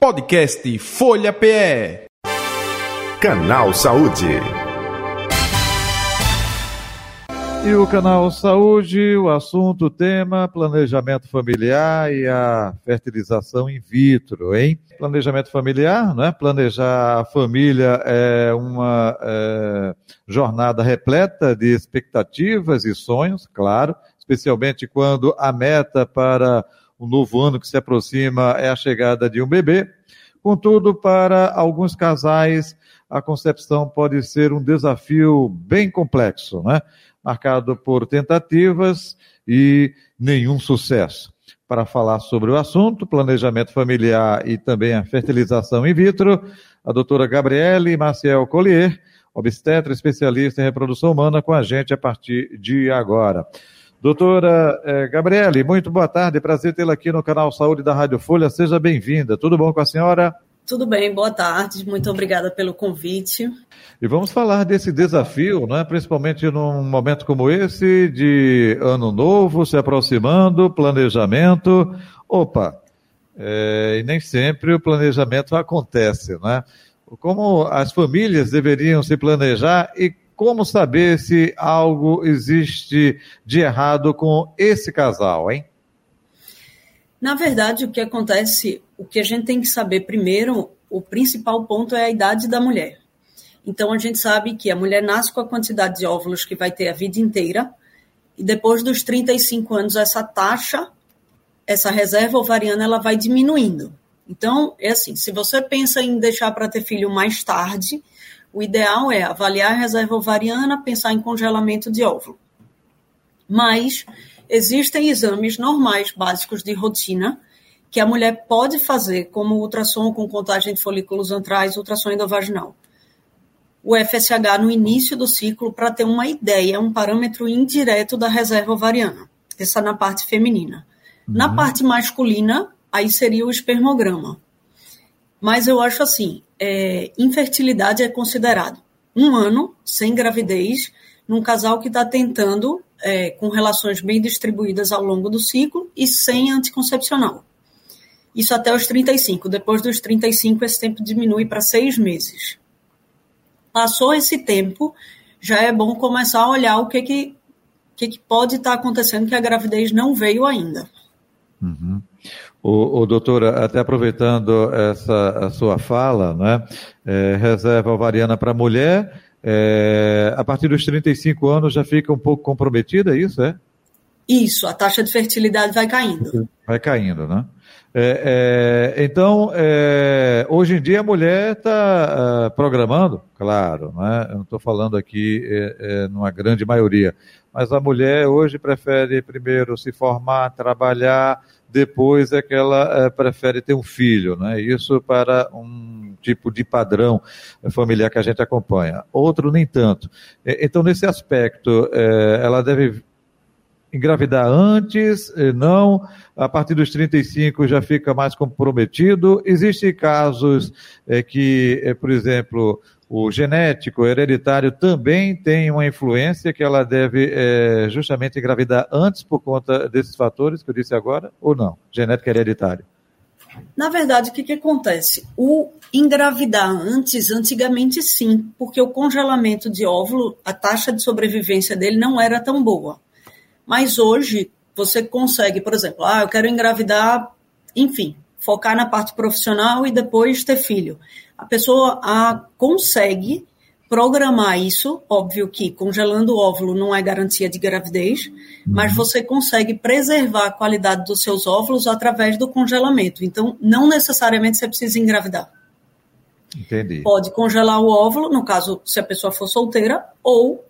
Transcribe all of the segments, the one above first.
Podcast Folha PE. Canal Saúde. E o Canal Saúde, o assunto, o tema, planejamento familiar e a fertilização in vitro, hein? Planejamento familiar, não é? Planejar a família é uma é, jornada repleta de expectativas e sonhos, claro, especialmente quando a meta para o novo ano que se aproxima é a chegada de um bebê. Contudo, para alguns casais, a concepção pode ser um desafio bem complexo, né? marcado por tentativas e nenhum sucesso. Para falar sobre o assunto, planejamento familiar e também a fertilização in vitro, a doutora Gabriele Maciel Collier, obstetra especialista em reprodução humana, com a gente a partir de agora. Doutora eh, Gabriele, muito boa tarde, prazer tê-la aqui no canal Saúde da Rádio Folha, seja bem-vinda. Tudo bom com a senhora? Tudo bem, boa tarde, muito obrigada pelo convite. E vamos falar desse desafio, né? principalmente num momento como esse, de ano novo, se aproximando, planejamento. Opa, é, e nem sempre o planejamento acontece, né? Como as famílias deveriam se planejar e como saber se algo existe de errado com esse casal, hein? Na verdade, o que acontece, o que a gente tem que saber primeiro, o principal ponto é a idade da mulher. Então, a gente sabe que a mulher nasce com a quantidade de óvulos que vai ter a vida inteira, e depois dos 35 anos, essa taxa, essa reserva ovariana, ela vai diminuindo. Então, é assim, se você pensa em deixar para ter filho mais tarde, o ideal é avaliar a reserva ovariana, pensar em congelamento de óvulo. Mas existem exames normais, básicos de rotina, que a mulher pode fazer, como ultrassom com contagem de folículos antrais, ultrassom endovaginal. O FSH no início do ciclo, para ter uma ideia, é um parâmetro indireto da reserva ovariana. Essa na parte feminina. Uhum. Na parte masculina, aí seria o espermograma. Mas eu acho assim, é, infertilidade é considerado um ano sem gravidez num casal que está tentando é, com relações bem distribuídas ao longo do ciclo e sem anticoncepcional. Isso até os 35. Depois dos 35, esse tempo diminui para seis meses. Passou esse tempo, já é bom começar a olhar o que, que, que, que pode estar tá acontecendo que a gravidez não veio ainda. Uhum. O, o doutor, até aproveitando essa a sua fala, né, é, reserva ovariana para mulher, é, a partir dos 35 anos já fica um pouco comprometida, é isso, é? Isso, a taxa de fertilidade vai caindo. Vai caindo, né? É, é, então, é, hoje em dia a mulher está uh, programando, claro, né? eu não estou falando aqui é, é, numa grande maioria, mas a mulher hoje prefere primeiro se formar, trabalhar, depois é que ela é, prefere ter um filho, né? Isso para um tipo de padrão familiar que a gente acompanha. Outro nem tanto. Então, nesse aspecto, é, ela deve engravidar antes, não, a partir dos 35 já fica mais comprometido. Existem casos é, que, é, por exemplo, o genético, hereditário também tem uma influência que ela deve é, justamente engravidar antes por conta desses fatores que eu disse agora, ou não? Genético hereditário. Na verdade, o que, que acontece? O engravidar antes, antigamente sim, porque o congelamento de óvulo, a taxa de sobrevivência dele não era tão boa. Mas hoje você consegue, por exemplo, ah, eu quero engravidar, enfim, focar na parte profissional e depois ter filho. A pessoa a, consegue programar isso, óbvio que congelando o óvulo não é garantia de gravidez, uhum. mas você consegue preservar a qualidade dos seus óvulos através do congelamento. Então, não necessariamente você precisa engravidar. Entendi. Pode congelar o óvulo, no caso, se a pessoa for solteira, ou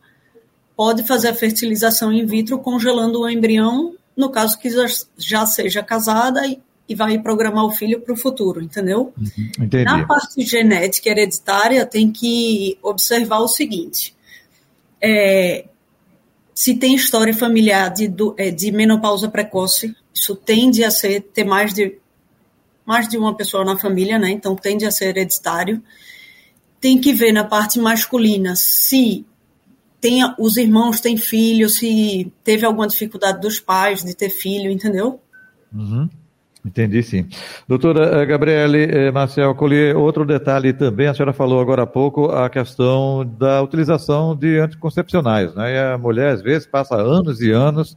pode fazer a fertilização in vitro congelando o embrião, no caso que já seja casada e, e vai programar o filho para o futuro, entendeu? Uhum, entendi. Na parte genética hereditária, tem que observar o seguinte: é, se tem história familiar de, é, de menopausa precoce, isso tende a ser ter mais de mais de uma pessoa na família, né? Então tende a ser hereditário. Tem que ver na parte masculina se tem, os irmãos têm filho, se teve alguma dificuldade dos pais de ter filho, entendeu? Uhum. Entendi, sim. Doutora eh, Gabriele eh, Marcel Collier, outro detalhe também, a senhora falou agora há pouco a questão da utilização de anticoncepcionais, né? E a mulher, às vezes, passa anos e anos,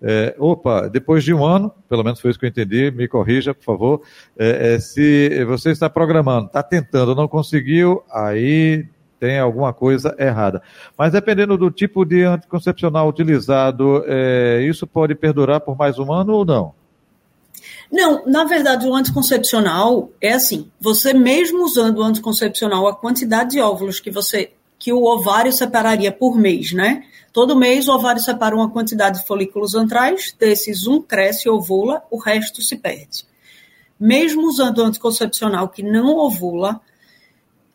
é, opa, depois de um ano, pelo menos foi isso que eu entendi, me corrija, por favor, é, é, se você está programando, está tentando, não conseguiu, aí tem alguma coisa errada. Mas dependendo do tipo de anticoncepcional utilizado, isso pode perdurar por mais um ano ou não? Não, na verdade, o anticoncepcional é assim: você mesmo usando o anticoncepcional, a quantidade de óvulos que você que o ovário separaria por mês, né? Todo mês o ovário separa uma quantidade de folículos antrais, desses um cresce e ovula, o resto se perde. Mesmo usando o anticoncepcional que não ovula,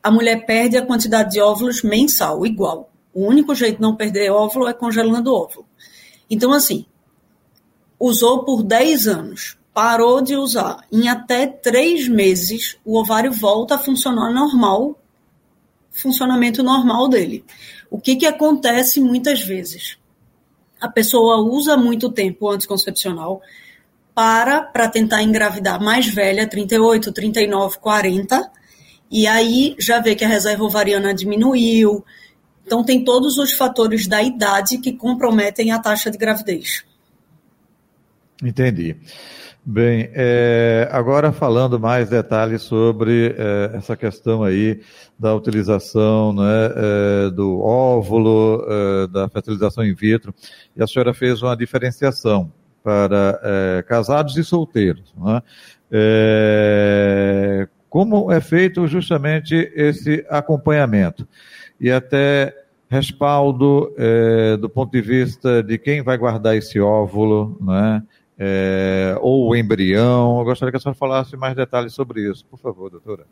a mulher perde a quantidade de óvulos mensal, igual. O único jeito de não perder óvulo é congelando o óvulo. Então, assim, usou por 10 anos parou de usar. Em até três meses, o ovário volta a funcionar normal, funcionamento normal dele. O que, que acontece muitas vezes? A pessoa usa muito tempo anticoncepcional, para para tentar engravidar mais velha, 38, 39, 40, e aí já vê que a reserva ovariana diminuiu. Então tem todos os fatores da idade que comprometem a taxa de gravidez. Entendi. Bem, é, agora falando mais detalhes sobre é, essa questão aí da utilização né, é, do óvulo, é, da fertilização in vitro, e a senhora fez uma diferenciação para é, casados e solteiros. Né? É, como é feito justamente esse acompanhamento? E até respaldo do ponto de vista de quem vai guardar esse óvulo, né? É, ou o embrião. Eu gostaria que a senhora falasse mais detalhes sobre isso, por favor, doutora.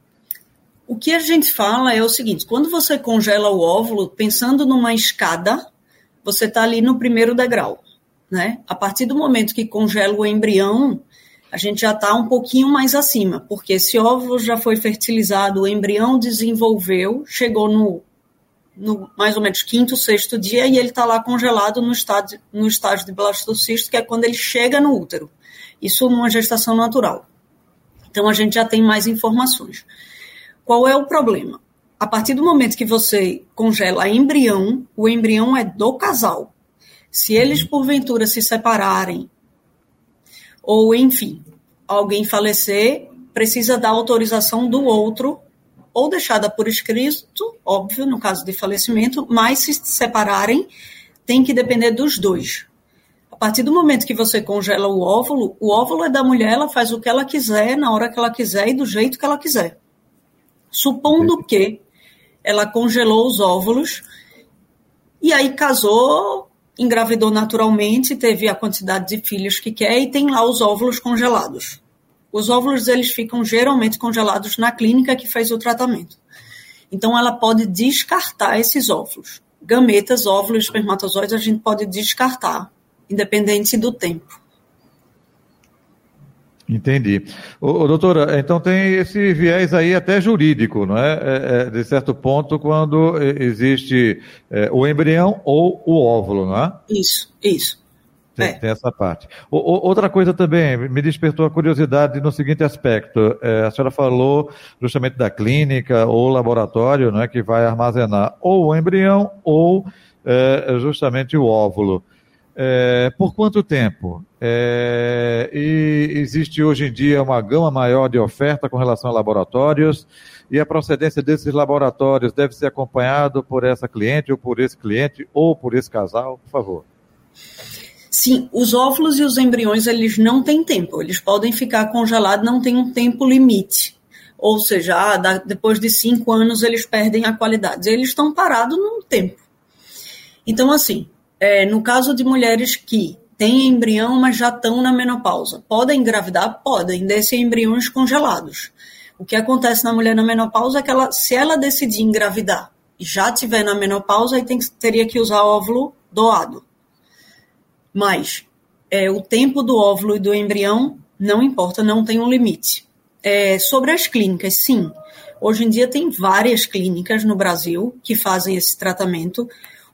O que a gente fala é o seguinte: quando você congela o óvulo, pensando numa escada, você está ali no primeiro degrau. Né? A partir do momento que congela o embrião, a gente já está um pouquinho mais acima, porque esse óvulo já foi fertilizado, o embrião desenvolveu, chegou no no mais ou menos quinto, sexto dia, e ele está lá congelado no estágio, no estágio de blastocisto, que é quando ele chega no útero. Isso numa gestação natural. Então a gente já tem mais informações. Qual é o problema? A partir do momento que você congela embrião, o embrião é do casal. Se eles porventura se separarem, ou enfim, alguém falecer, precisa da autorização do outro ou deixada por escrito, óbvio, no caso de falecimento, mas se separarem, tem que depender dos dois. A partir do momento que você congela o óvulo, o óvulo é da mulher, ela faz o que ela quiser, na hora que ela quiser e do jeito que ela quiser. Supondo que ela congelou os óvulos e aí casou, engravidou naturalmente, teve a quantidade de filhos que quer e tem lá os óvulos congelados. Os óvulos eles ficam geralmente congelados na clínica que fez o tratamento. Então ela pode descartar esses óvulos. Gametas, óvulos, espermatozoides a gente pode descartar, independente do tempo. Entendi. Ô, ô, doutora, então tem esse viés aí até jurídico, não é? é, é de certo ponto, quando existe é, o embrião ou o óvulo, não é? Isso, isso. Tem, é. tem essa parte. O, o, outra coisa também me despertou a curiosidade no seguinte aspecto. É, a senhora falou justamente da clínica ou laboratório né, que vai armazenar ou o embrião ou é, justamente o óvulo. É, por quanto tempo? É, e existe hoje em dia uma gama maior de oferta com relação a laboratórios e a procedência desses laboratórios deve ser acompanhado por essa cliente ou por esse cliente ou por esse casal, por favor. Sim, os óvulos e os embriões eles não têm tempo, eles podem ficar congelados, não tem um tempo limite. Ou seja, ah, depois de cinco anos eles perdem a qualidade. Eles estão parados num tempo. Então, assim, é, no caso de mulheres que têm embrião, mas já estão na menopausa, podem engravidar? Podem, desses embriões congelados. O que acontece na mulher na menopausa é que ela, se ela decidir engravidar e já tiver na menopausa, aí tem, teria que usar óvulo doado. Mas é, o tempo do óvulo e do embrião não importa, não tem um limite. É, sobre as clínicas, sim. Hoje em dia tem várias clínicas no Brasil que fazem esse tratamento.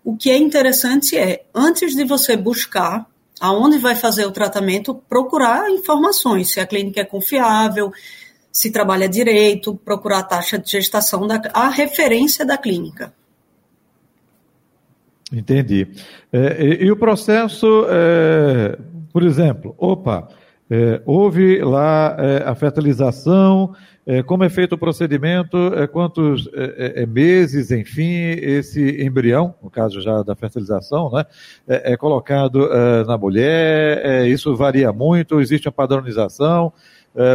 O que é interessante é, antes de você buscar aonde vai fazer o tratamento, procurar informações, se a clínica é confiável, se trabalha direito, procurar a taxa de gestação, da, a referência da clínica. Entendi. É, e, e, o processo, é, por exemplo, opa, é, houve lá é, a fertilização, é, como é feito o procedimento, é, quantos é, é, meses, enfim, esse embrião, no caso já da fertilização, né, é, colocado na mulher, isso varia muito, existe uma padronização,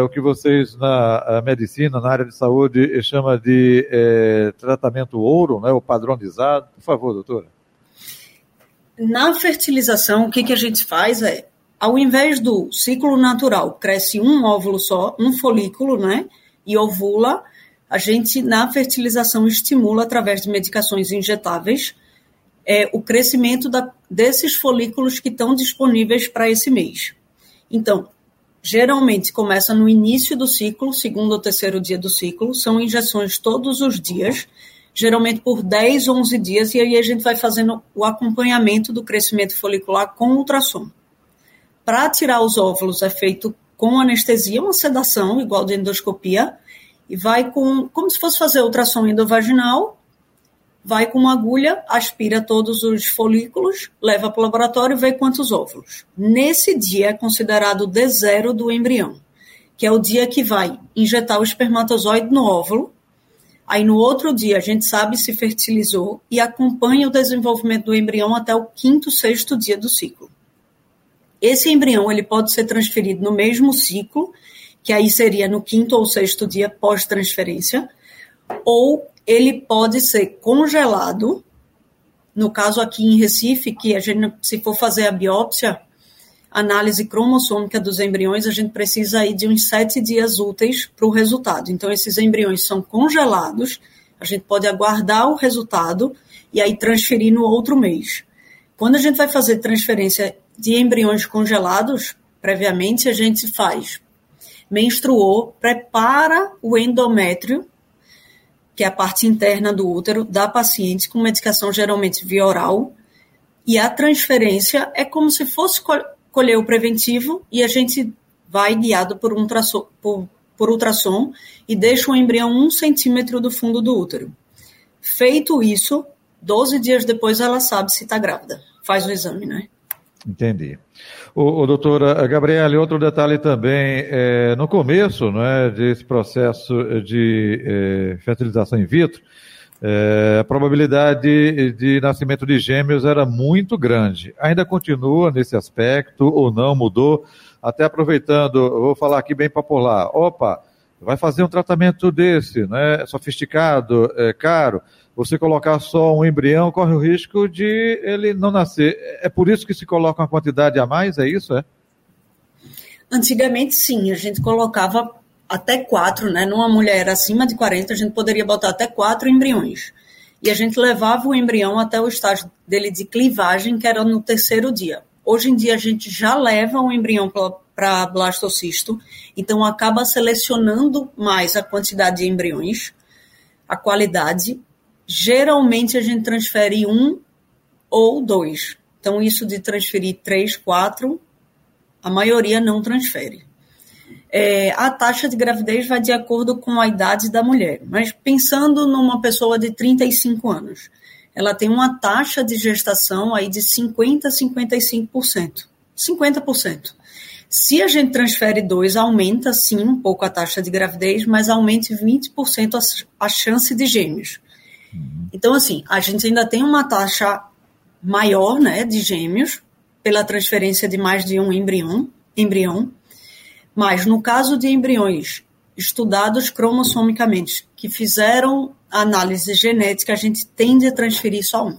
o que vocês na medicina, na área de saúde, chama de tratamento ouro, né, o padronizado. Por favor, doutora. Na fertilização, o que, que a gente faz é, ao invés do ciclo natural, cresce um óvulo só, um folículo, né? E ovula, a gente, na fertilização, estimula, através de medicações injetáveis, é, o crescimento da, desses folículos que estão disponíveis para esse mês. Então, geralmente começa no início do ciclo, segundo ou terceiro dia do ciclo, são injeções todos os dias, geralmente por 10, 11 dias, e aí a gente vai fazendo o acompanhamento do crescimento folicular com ultrassom. Para tirar os óvulos é feito com anestesia, uma sedação, igual de endoscopia, e vai com, como se fosse fazer ultrassom endovaginal, vai com uma agulha, aspira todos os folículos, leva para o laboratório e vê quantos óvulos. Nesse dia é considerado o D0 do embrião, que é o dia que vai injetar o espermatozoide no óvulo, Aí no outro dia a gente sabe se fertilizou e acompanha o desenvolvimento do embrião até o quinto, sexto dia do ciclo. Esse embrião ele pode ser transferido no mesmo ciclo, que aí seria no quinto ou sexto dia pós-transferência, ou ele pode ser congelado. No caso aqui em Recife, que a gente, se for fazer a biópsia, análise cromossômica dos embriões, a gente precisa aí de uns sete dias úteis para o resultado. Então, esses embriões são congelados, a gente pode aguardar o resultado e aí transferir no outro mês. Quando a gente vai fazer transferência de embriões congelados, previamente a gente faz menstruou, prepara o endométrio, que é a parte interna do útero, da paciente com medicação geralmente via oral, e a transferência é como se fosse colher o preventivo e a gente vai guiado por, ultrassom, por, por ultrassom e deixa o embrião um centímetro do fundo do útero. Feito isso, 12 dias depois ela sabe se está grávida. Faz o exame, né? Entendi. O, o doutora Gabriele, outro detalhe também, é, no começo é, desse processo de é, fertilização in vitro, é, a probabilidade de nascimento de gêmeos era muito grande. Ainda continua nesse aspecto ou não mudou? Até aproveitando, vou falar aqui bem popular. Opa, vai fazer um tratamento desse, né? Sofisticado, é, caro. Você colocar só um embrião corre o risco de ele não nascer. É por isso que se coloca uma quantidade a mais, é isso, é? Antigamente sim, a gente colocava até quatro, né? Numa mulher acima de 40, a gente poderia botar até quatro embriões. E a gente levava o embrião até o estágio dele de clivagem, que era no terceiro dia. Hoje em dia, a gente já leva o embrião para blastocisto, então acaba selecionando mais a quantidade de embriões, a qualidade. Geralmente, a gente transfere um ou dois. Então, isso de transferir três, quatro, a maioria não transfere é, a taxa de gravidez vai de acordo com a idade da mulher. Mas pensando numa pessoa de 35 anos, ela tem uma taxa de gestação aí de 50% a 55%. 50%. Se a gente transfere dois, aumenta sim um pouco a taxa de gravidez, mas aumenta 20% a, a chance de gêmeos. Então, assim, a gente ainda tem uma taxa maior né, de gêmeos pela transferência de mais de um embrião, embrião mas no caso de embriões estudados cromossomicamente, que fizeram análise genética, a gente tende a transferir só um.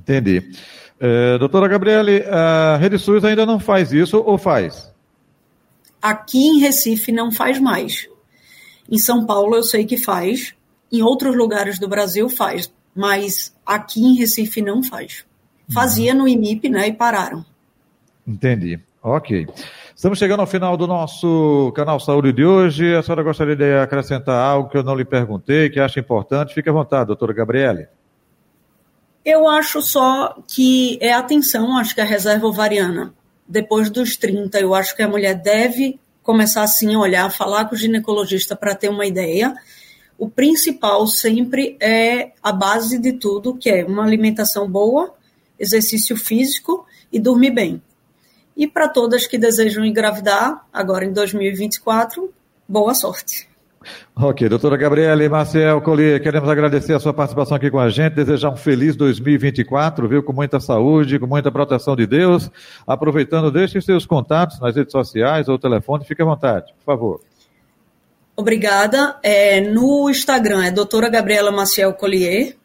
Entendi. É, doutora Gabriele, a Rede SUS ainda não faz isso ou faz? Aqui em Recife não faz mais. Em São Paulo eu sei que faz, em outros lugares do Brasil faz, mas aqui em Recife não faz. Fazia no IMIP, né, e pararam. Entendi. Ok. Estamos chegando ao final do nosso canal Saúde de hoje. A senhora gostaria de acrescentar algo que eu não lhe perguntei, que acha importante? Fique à vontade, doutora Gabriele. Eu acho só que é atenção, acho que a reserva ovariana, depois dos 30, eu acho que a mulher deve começar assim a olhar, falar com o ginecologista para ter uma ideia. O principal sempre é a base de tudo, que é uma alimentação boa, exercício físico e dormir bem. E para todas que desejam engravidar, agora em 2024, boa sorte. Ok, doutora Gabriela e Marcel Collier, queremos agradecer a sua participação aqui com a gente, desejar um feliz 2024, viu, com muita saúde, com muita proteção de Deus. Aproveitando, deixe seus contatos nas redes sociais ou telefone, fique à vontade, por favor. Obrigada. É, no Instagram é doutora Gabriela Maciel Collier.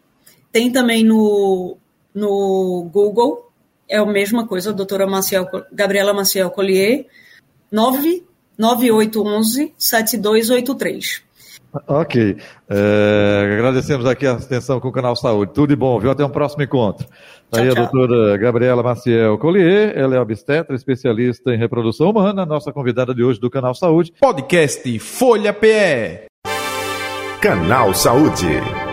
Tem também no, no Google, é a mesma coisa, doutora Maciel, Gabriela Maciel Collier, 99811 7283. Ok. É, agradecemos aqui a atenção com o Canal Saúde. Tudo de bom, viu? Até um próximo encontro. Tchau, aí a tchau. doutora Gabriela Maciel Collier, ela é obstetra, especialista em reprodução humana, nossa convidada de hoje do Canal Saúde. Podcast Folha PE. Canal Saúde.